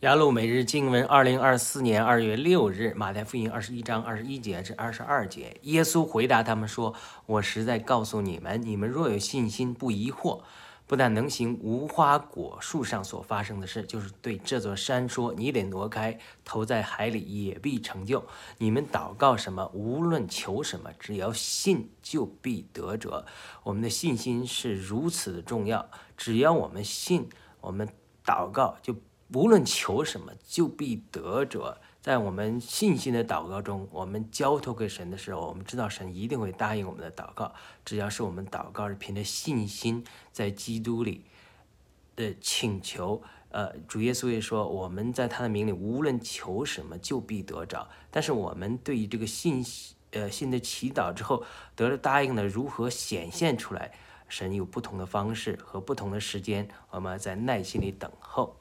雅鲁每日经文，二零二四年二月六日，马太福音二十一章二十一节至二十二节，耶稣回答他们说：“我实在告诉你们，你们若有信心，不疑惑，不但能行无花果树上所发生的事，就是对这座山说：你得挪开，投在海里，也必成就。你们祷告什么，无论求什么，只要信，就必得着。我们的信心是如此的重要，只要我们信，我们祷告就。”无论求什么，就必得着。在我们信心的祷告中，我们交托给神的时候，我们知道神一定会答应我们的祷告。只要是我们祷告是凭着信心在基督里的请求，呃，主耶稣也说，我们在他的名里无论求什么，就必得着。但是我们对于这个信，呃，信的祈祷之后得了答应的，如何显现出来？神有不同的方式和不同的时间，我们在耐心里等候。